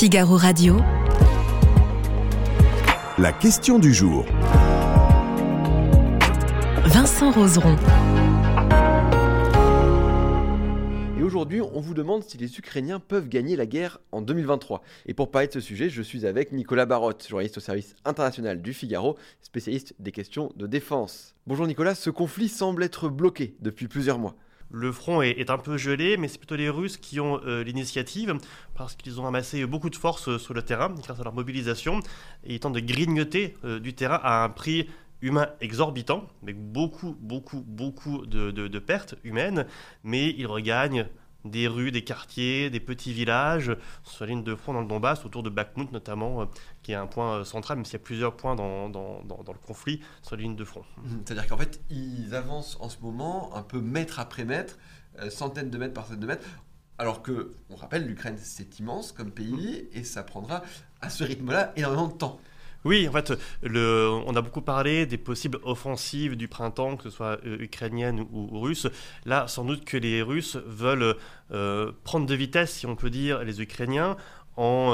Figaro Radio. La question du jour. Vincent Roseron. Et aujourd'hui, on vous demande si les Ukrainiens peuvent gagner la guerre en 2023. Et pour parler de ce sujet, je suis avec Nicolas Barotte, journaliste au service international du Figaro, spécialiste des questions de défense. Bonjour Nicolas, ce conflit semble être bloqué depuis plusieurs mois. Le front est, un peu gelé, mais c'est plutôt les Russes qui ont euh, l'initiative, parce qu'ils ont amassé beaucoup de force euh, sur le terrain grâce à leur mobilisation, et ils tentent de grignoter euh, du terrain à un prix humain exorbitant, avec beaucoup, beaucoup, beaucoup de pertes humaines, mais ils regagnent des rues, des quartiers, des petits villages sur la ligne de front dans le Donbass, autour de Bakhmut notamment, euh, qui est un point euh, central, même s'il y a plusieurs points dans, dans, dans, le conflit sur la ligne de front. Mhm. C'est-à-dire qu'en fait, ils avancent en ce moment un peu mètre après mètre, euh, centaines de mètres par centaines de mètres, alors que, on rappelle, l'Ukraine c'est immense comme pays, mhm. et ça prendra à ce rythme-là énormément de temps. Oui, en fait, on a beaucoup parlé des possibles offensives du printemps, que ce soit euh, ukrainienne ou, russe. Là, sans doute que les Russes veulent euh, prendre de vitesse, si on peut dire, les Ukrainiens en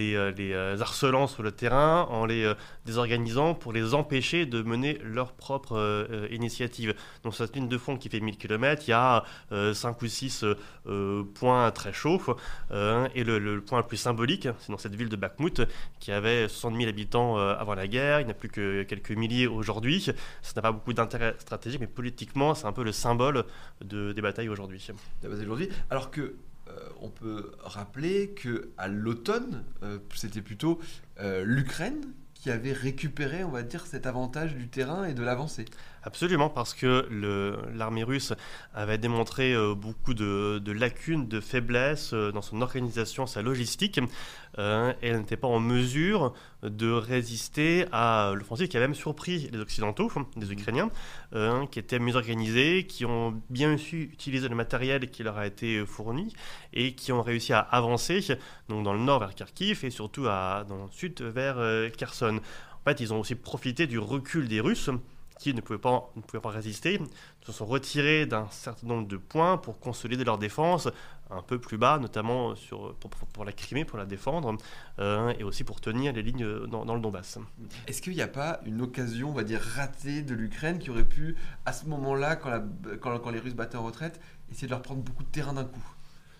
euh, les, euh, euh, harcelant sur le terrain, en les désorganisant pour les empêcher de mener leur propre initiative. Donc cette ligne de fond qui fait 1000 km, il y a 5 ou 6 points très chauds. et le, point le plus symbolique, c'est dans cette ville de Bakhmut, qui avait 60 000 habitants avant la guerre, il n'y a plus que quelques milliers aujourd'hui. Ça n'a pas beaucoup d'intérêt stratégique, mais politiquement, c'est un peu le symbole de, des batailles aujourd'hui. Alors que euh, on peut rappeler que à l'automne, euh, c'était plutôt euh, l'Ukraine qui avait récupéré, on va dire, cet avantage du terrain et de l'avancée. Absolument, parce que l'armée russe avait démontré euh, beaucoup de, lacunes, de faiblesses dans son organisation, sa logistique, euh, et elle n'était pas en mesure de résister à l'offensive qui a même surpris les Occidentaux, les Ukrainiens, qui étaient mieux organisés, qui ont bien su utiliser le matériel qui leur a été fourni, et qui ont réussi à avancer donc dans le nord vers Kharkiv et surtout à, dans le sud vers Kherson. En fait, ils ont aussi profité du recul des Russes qui ne pouvaient pas, ne pouvaient pas résister, se sont retirés d'un certain nombre de points pour consolider leur défense un peu plus bas, notamment sur, pour, la Crimée, pour la défendre, euh, et aussi pour tenir les lignes dans, le Donbass. Est-ce qu'il n'y a pas une occasion, on va dire, ratée de l'Ukraine qui aurait pu, à ce moment-là, quand, quand, quand les Russes battaient en retraite, essayer de leur prendre beaucoup de terrain d'un coup?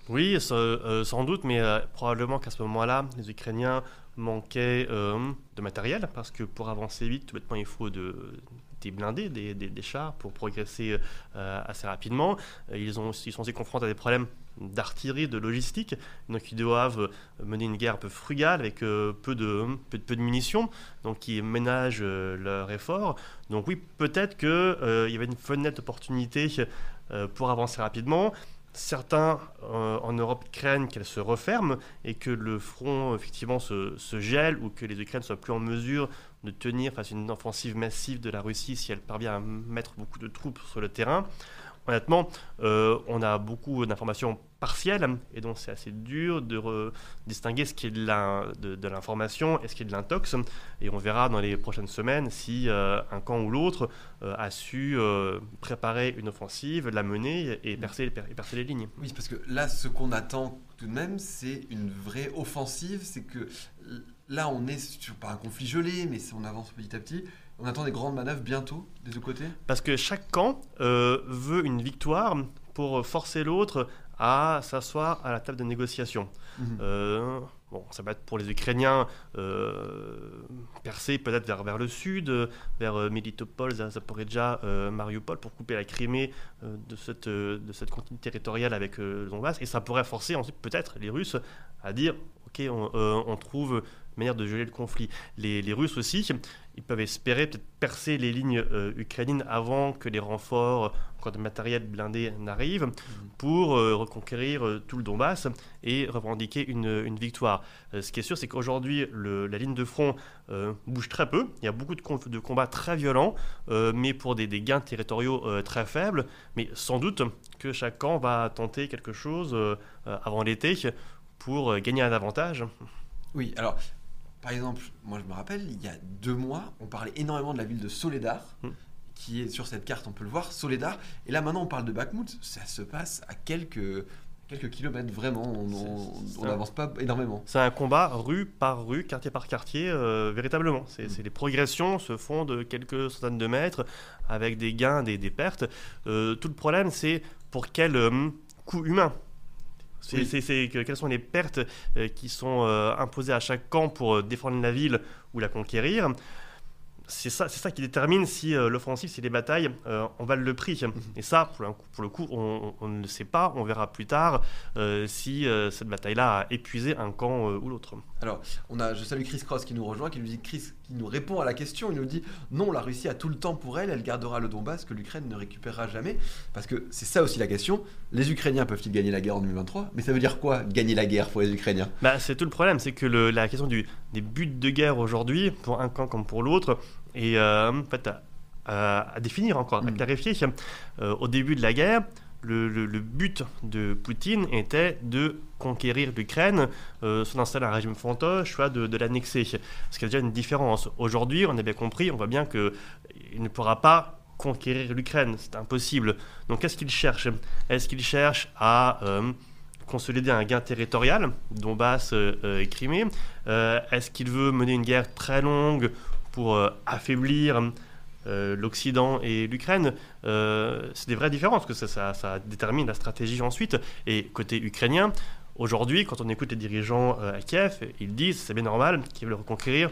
Oui, euh, sans doute, mais euh, probablement qu'à ce moment-là, les Ukrainiens manquaient de matériel, parce que pour avancer vite, tout bêtement, il faut de, des blindés, des, chars pour progresser euh, assez rapidement. Euh, ils, ont, ils sont aussi confrontés à des problèmes d'artillerie, de logistique. Donc ils doivent mener une guerre un peu frugale avec euh, peu, de, peu, de munitions, donc ils ménagent leur effort. Donc oui, peut-être qu'il y avait une fenêtre d'opportunité pour avancer rapidement. Certains en Europe craignent qu'elle se referme et que le front effectivement se, se gèle ou que les Ukraines soient plus en mesure de tenir face à une offensive massive de la Russie si elle parvient à mettre beaucoup de troupes sur le terrain. Honnêtement, euh, on a beaucoup d'informations partielles et donc c'est assez dur de distinguer ce qui est de l'information et ce qui est de l'intox. Et on verra dans les prochaines semaines si euh, un camp ou l'autre euh, a su préparer une offensive, la mener et percer, et percer les lignes. Oui, parce que là, ce qu'on attend tout de même, c'est une vraie offensive. C'est que là, on est sur pas un conflit gelé, mais on avance petit à petit. On attend des grandes manœuvres bientôt des deux côtés Parce que chaque camp euh, veut une victoire pour forcer l'autre à s'asseoir à la table de négociation. Mhm. Euh, bon, ça va être pour les Ukrainiens euh, percer peut-être vers, vers le sud, vers Melitopol, Zaporizhia, Mariupol, pour couper la Crimée de, cette, de cette continuité territoriale avec le Donbass. Et ça pourrait forcer ensuite peut-être les Russes à dire, ok, on, on trouve manière de geler le conflit. Les, Russes aussi, ils peuvent espérer peut-être percer les lignes euh, ukrainiennes avant que les renforts, encore de matériel blindé n'arrivent, mhm. pour euh, reconquérir euh, tout le Donbass et revendiquer une, victoire. ce qui est sûr, c'est qu'aujourd'hui, la ligne de front bouge très peu. Il y a beaucoup de, de combats très violents, mais pour des, des gains territoriaux très faibles. Mais sans doute que chaque camp va tenter quelque chose avant l'été pour gagner un avantage. Oui, alors par exemple, moi je me rappelle, il y a deux mois, on parlait énormément de la ville de Soledar, hmm. qui est sur cette carte, on peut le voir, Soledar. Et là maintenant, on parle de Bakhmut. Ça se passe à quelques quelques kilomètres, vraiment. On n'avance pas énormément. C'est un combat rue par rue, quartier par quartier, euh, véritablement. C'est Mm. c'est- les progressions se font de quelques centaines de mètres avec des gains, des, des pertes. Euh, tout le problème, c'est pour quel euh, coût humain c'est, Oui. c'est- c'est que- quelles sont les pertes euh, qui sont euh, imposées à chaque camp pour euh, défendre la ville ou la conquérir? C'est ça, c'est ça qui détermine si euh, l'offensive, si les batailles euh, en valent le prix. Et ça, pour, un coup- pour le coup, on, on- on ne le sait pas. On verra plus tard euh, si cette bataille-là a épuisé un camp ou l'autre. Alors, on a, je salue Chris Cross qui nous rejoint, qui nous dit Chris, qui nous répond à la question. Il nous dit non, la Russie a tout le temps pour elle, elle gardera le Donbass que l'Ukraine ne récupérera jamais. Parce que c'est ça aussi la question. Les Ukrainiens peuvent-ils gagner la guerre en 2023 Mais ça veut dire quoi gagner la guerre pour les Ukrainiens? Bah, c'est tout le problème, c'est que le- la question du, des buts de guerre aujourd'hui, pour un camp comme pour l'autre, est euh, en fait, à, à- à définir encore, à Mm. clarifier. Euh, au début de la guerre, le, but de Poutine était de conquérir l'Ukraine, euh, soit d'installer un régime fantoche, soit de, de l'annexer. Ce qui est déjà une différence. Aujourd'hui, on a bien compris, on voit bien qu'il ne pourra pas conquérir l'Ukraine, c'est impossible. Donc qu'est-ce qu'il cherche? Est-ce qu'il cherche à euh, consolider un gain territorial, Donbass euh, et Crimée? Euh, Est-ce qu'il veut mener une guerre très longue pour affaiblir euh, l'Occident et l'Ukraine Euh, C'est des vraies différences, que ça, ça- ça détermine la stratégie ensuite. Et côté ukrainien, aujourd'hui, quand on écoute les dirigeants euh, à Kiev, ils disent c'est bien normal qu'ils veulent reconquérir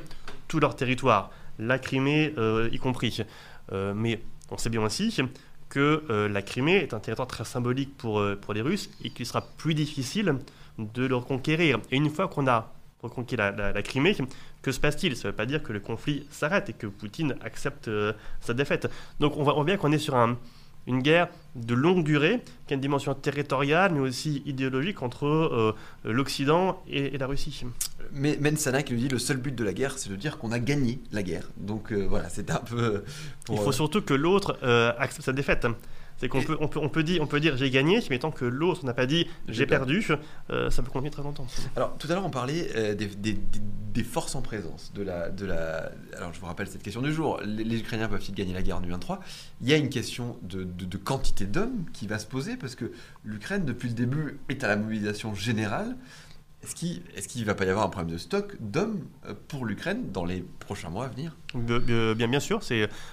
tout leur territoire, la Crimée y compris. Mais on sait bien aussi que la Crimée est un territoire très symbolique pour, pour les Russes et qu'il sera plus difficile de le reconquérir. Et une fois qu'on a reconquis la, la- la Crimée, que se passe-t-il? Ça ne veut pas dire que le conflit s'arrête et que Poutine accepte euh, sa défaite. Donc on voit, bien qu'on est sur un- une guerre de longue durée, qui a une dimension territoriale, mais aussi idéologique entre euh, l'Occident et, et la Russie. Mais Mensana qui nous dit le seul but de la guerre, c'est de dire qu'on a gagné la guerre. Donc euh, voilà, c'est un peu. pour, Il faut surtout que l'autre accepte sa défaite. C'est qu'on peut, on peut, on peut dire, on peut dire j'ai gagné, mais tant que l'autre n'a pas dit J'ai perdu, euh, ça peut continuer très longtemps. Alors, tout à l'heure, on parlait euh, des, des- des- des forces en présence. De la, de la... Alors, je vous rappelle cette question du jour. Les, les Ukrainiens peuvent-ils gagner la guerre en 2023 Il y a une question de, de- de quantité d'hommes qui va se poser parce que l'Ukraine, depuis le début, est à la mobilisation générale. Est-ce qu'il qu'il va pas y avoir un problème de stock d'hommes euh, pour l'Ukraine dans les prochains mois à venir? Bien, bien sûr,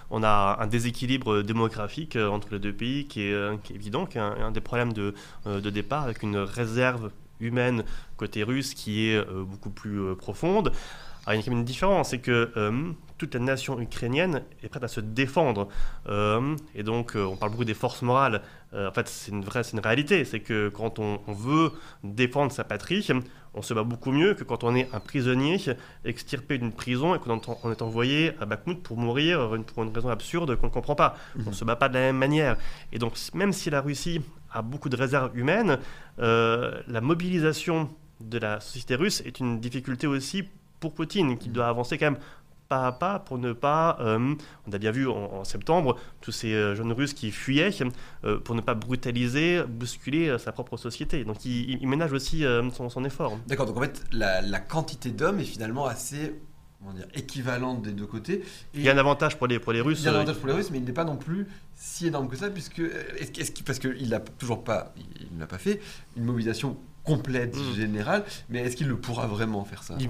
on a un déséquilibre démographique euh, entre les deux pays qui est, euh, évident, qui est un, des problèmes de, de départ, avec une réserve humaine côté russe qui est beaucoup plus profonde. Il y a quand même une différence, c'est que toute la nation ukrainienne est prête à se défendre. Et donc, on parle beaucoup des forces morales. En fait, c'est une une réalité. C'est que quand on veut défendre sa patrie, on se bat beaucoup mieux que quand on est un prisonnier extirpé d'une prison et qu'on est envoyé à Bakhmut pour mourir pour une raison absurde qu'on ne comprend pas. On ne se bat pas de la même manière. Et donc, même si la Russie a beaucoup de réserves humaines, euh, la mobilisation de la société russe est une difficulté aussi pour Poutine, qui doit avancer quand même pas à pas pour ne pas, euh, on a bien vu en, en septembre, tous ces euh, jeunes Russes qui fuyaient, euh, pour ne pas brutaliser, bousculer sa propre société. Donc il, ménage aussi son, son effort. D'accord, donc en fait, la, la quantité d'hommes est finalement assez dire, équivalente des deux côtés. Et Il y a un avantage pour les, pour les Russes. Il y a un avantage pour les Russes, mais il n'est pas non plus si énorme que ça, puisque euh, est-ce, est-ce qu'il- parce qu'il n'a toujours pas, il n'a pas fait une mobilisation complète Mm. générale, mais est-ce qu'il le pourra vraiment faire ça Il-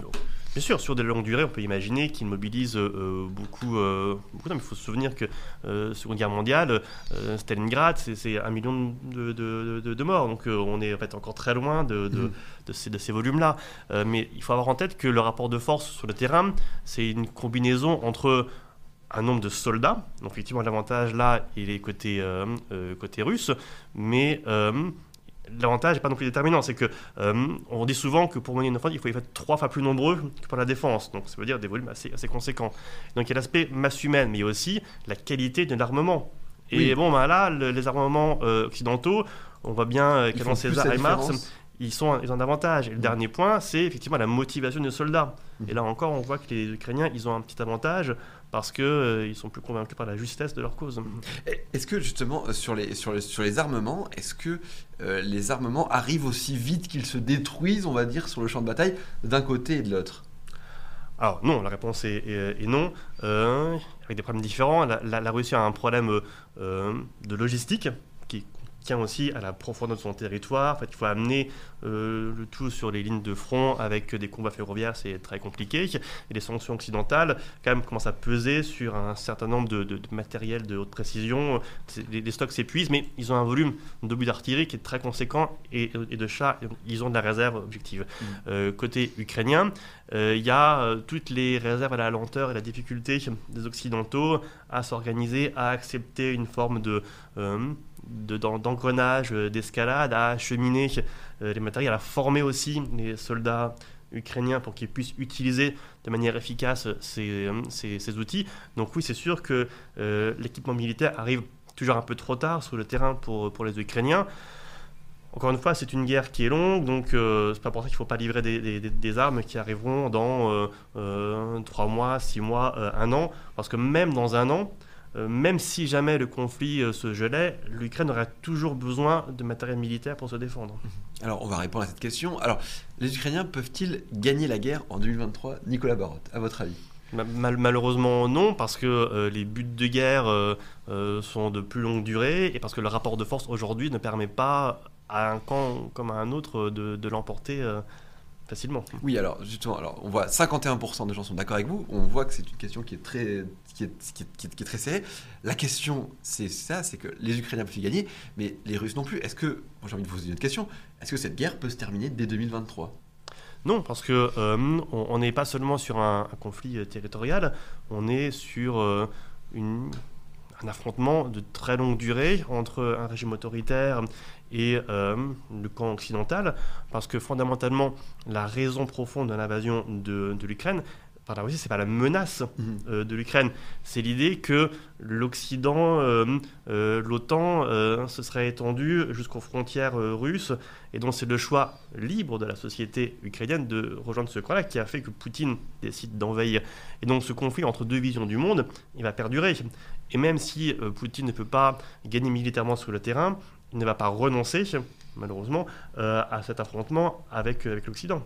Bien sûr, sur de longues durées, on peut imaginer qu'il mobilise euh, beaucoup, euh, beaucoup d'hommes. Il faut se souvenir que euh, Seconde Guerre mondiale, euh, Stalingrad, c'est, un million de, de- de- de morts. Donc euh, on est en fait encore très loin de, de ces, volumes-là. Euh, mais il faut avoir en tête que le rapport de force sur le terrain, c'est une combinaison entre un nombre de soldats, donc effectivement l'avantage là, il est côté, euh, euh, côté russe, mais euh, l'avantage n'est pas non plus déterminant, c'est que euh, on dit souvent que pour mener une offensive, il faut être trois fois plus nombreux que pour la défense, donc ça veut dire des volumes assez, assez conséquents. Donc il y a l'aspect masse humaine, mais il y a aussi la qualité de l'armement. Et Oui. bon, ben là, le- les armements euh, occidentaux, on voit bien euh, qu'avant plus César et Mars, ils sont ils ont un avantage. Et le Mhm. dernier point, c'est effectivement la motivation des soldats. Mhm. Et là encore, on voit que les Ukrainiens, ils ont un petit avantage parce que euh, ils sont plus convaincus par la justesse de leur cause. Est-ce que justement euh, sur les, sur les, sur les armements, est-ce que euh, les armements arrivent aussi vite qu'ils se détruisent, on va dire, sur le champ de bataille, d'un côté et de l'autre? Alors non, la réponse est, est- est non, euh, avec des problèmes différents. La, la- la Russie a un problème de logistique qui est tient aussi à la profondeur de son territoire. En fait, il faut amener le tout sur les lignes de front avec des combats ferroviaires, c'est très compliqué. Et les sanctions occidentales, quand même, commencent à peser sur un certain nombre de, de, matériel de haute précision. Les, stocks s'épuisent, mais ils ont un volume d'obus d'artillerie qui est très conséquent et, de chars, ils ont de la réserve objective. Mmh. côté ukrainien, il y a toutes les réserves à la lenteur et la difficulté des Occidentaux à s'organiser, à accepter une forme de, euh, d'engrenage, euh, d'escalade, à acheminer euh, les matériels, à former aussi les soldats ukrainiens pour qu'ils puissent utiliser de manière efficace ces, ces, outils. Donc oui, c'est sûr que l'équipement militaire arrive toujours un peu trop tard sur le terrain pour, pour les Ukrainiens. Encore une fois, c'est une guerre qui est longue, donc euh, c'est pas pour ça qu'il ne faut pas livrer des, armes qui arriveront dans euh, euh, 3 mois, 6 mois, euh, un an. Parce que même dans un an, même si jamais le conflit se gelait, l'Ukraine aurait toujours besoin de matériel militaire pour se défendre. Alors, on va répondre à cette question. Alors, les Ukrainiens peuvent-ils gagner la guerre en 2023 Nicolas Barotte, à votre avis? Malheureusement non, parce que les buts de guerre sont de plus longue durée et parce que le rapport de force aujourd'hui ne permet pas à un camp comme à un autre de, de l'emporter euh, facilement. Oui, alors justement, alors, on voit 51% des gens sont d'accord avec vous. On voit que c'est une question qui est très, qui est, qui est, qui est, très serrée. La question, c'est ça, c'est que les Ukrainiens peuvent y gagner, mais les Russes non plus. Est-ce que, j'ai envie de vous poser une question, est-ce que cette guerre peut se terminer dès 2023 non, parce que euh, on n'est pas seulement sur un, conflit euh, territorial, on est sur une, un affrontement de très longue durée entre un régime autoritaire et euh, le camp occidental, parce que fondamentalement, la raison profonde de l'invasion de, de l'Ukraine, par la Russie, c'est pas la menace mhm. euh, de l'Ukraine, c'est l'idée que l'Occident, euh, l'OTAN, se serait étendu jusqu'aux frontières russes, et donc c'est le choix libre de la société ukrainienne de rejoindre ce camp-là qui a fait que Poutine décide d'envahir. Et donc ce conflit entre deux visions du monde, il va perdurer. Et même si Poutine ne peut pas gagner militairement sur le terrain, il ne va pas renoncer, malheureusement, euh, à cet affrontement avec, euh, avec l'Occident.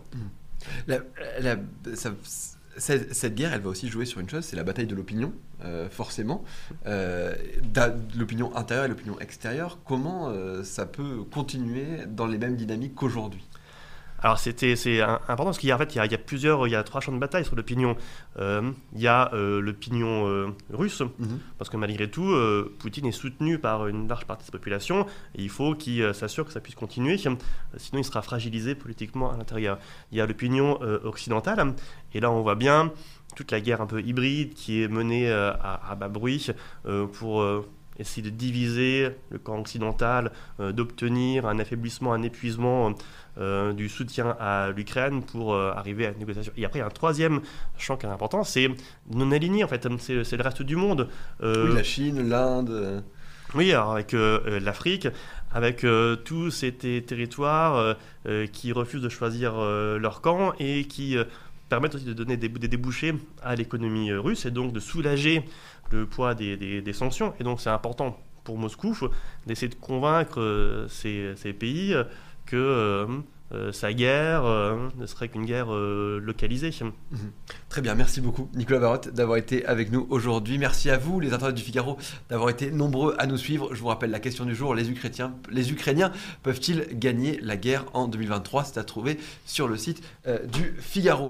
Cette, guerre, elle va aussi jouer sur une chose, c'est la bataille de l'opinion, euh, forcément. l'opinion intérieure et l'opinion extérieure. Comment ça peut continuer dans les mêmes dynamiques qu'aujourd'hui? Alors c'était c'est important parce qu'il y a en fait il y a, plusieurs il y a trois champs de bataille sur l'opinion. Euh, il y a euh, l'opinion euh, russe mhm. parce que malgré tout Poutine est soutenu par une large partie de sa population et il faut qu'il s'assure que ça puisse continuer sinon il sera fragilisé politiquement à l'intérieur. Il y a l'opinion occidentale et là on voit bien toute la guerre un peu hybride qui est menée à, à, bas bruit pour essayer de diviser le camp occidental, d'obtenir un affaiblissement, un épuisement euh, du soutien à l'Ukraine pour euh, arriver à une négociation. Et après, il y a un troisième champ qui est important, c'est non aligné, en fait, c'est le reste du monde. Euh, oui, la Chine, l'Inde. Oui, alors avec l'Afrique, avec tous ces territoires qui refusent de choisir leur camp et qui permettent aussi de donner des, débouchés à l'économie russe et donc de soulager le poids des, sanctions. Et donc c'est important pour Moscou d'essayer de convaincre ces, ces pays que euh, euh, sa guerre euh, ne serait qu'une guerre localisée. Mhm. Très bien, merci beaucoup Nicolas Barotte d'avoir été avec nous aujourd'hui. Merci à vous les internautes du Figaro d'avoir été nombreux à nous suivre. Je vous rappelle la question du jour, les Ukrainiens peuvent-ils gagner la guerre en 2023 C'est à trouver sur le site du Figaro.